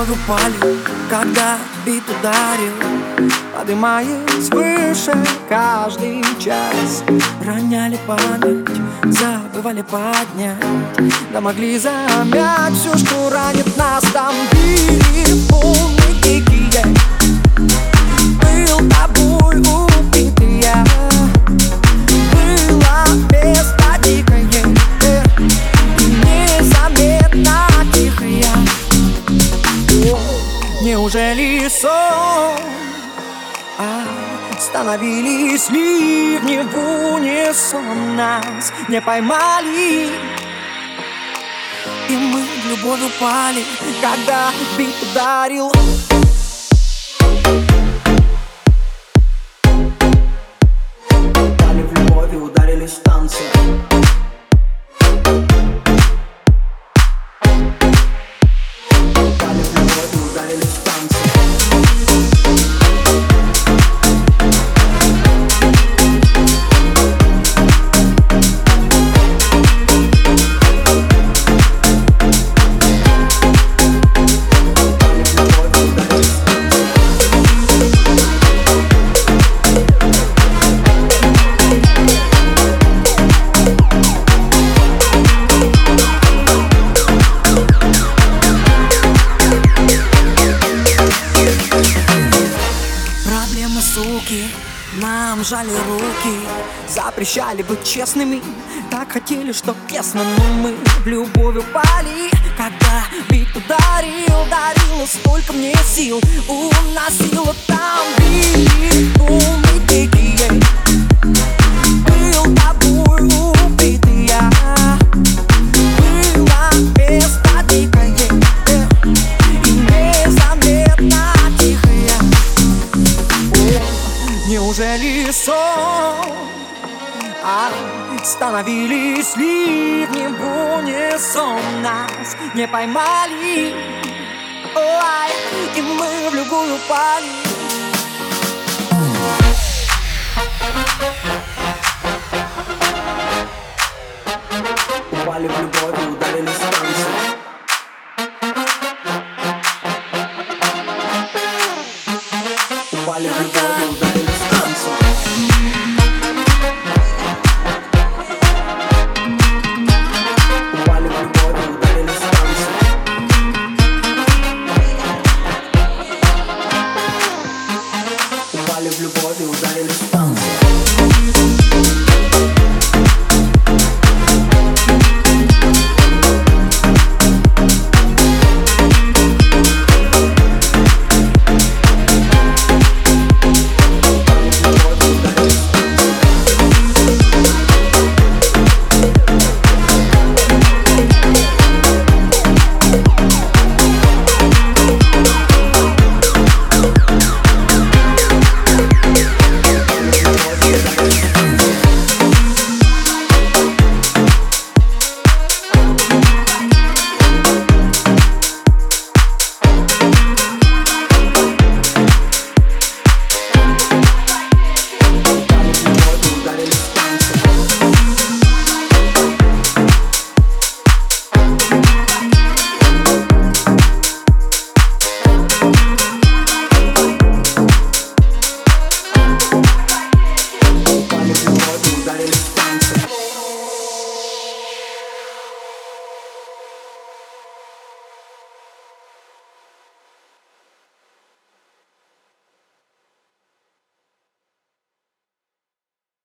в любовь упали, когда бит ударил. Поднимаясь выше каждый час. Роняли память, забывали поднять. Да могли замять все, что ранит нас. Там били дикие Неужели сон а Становились ливни в унисон Нас не поймали. И мы в любовь упали Когда бит ударил нам жали руки Запрещали быть честными. Так хотели, чтоб тесно Но мы в любовь упали. Когда бит ударил Дарило столько мне сил Уносило колесом Ах, становились ливнем в унисон Нас не поймали. Ой, и мы в любую пали Упали в любовь и ударили станцию Упали в любовь. le bois des aux allées.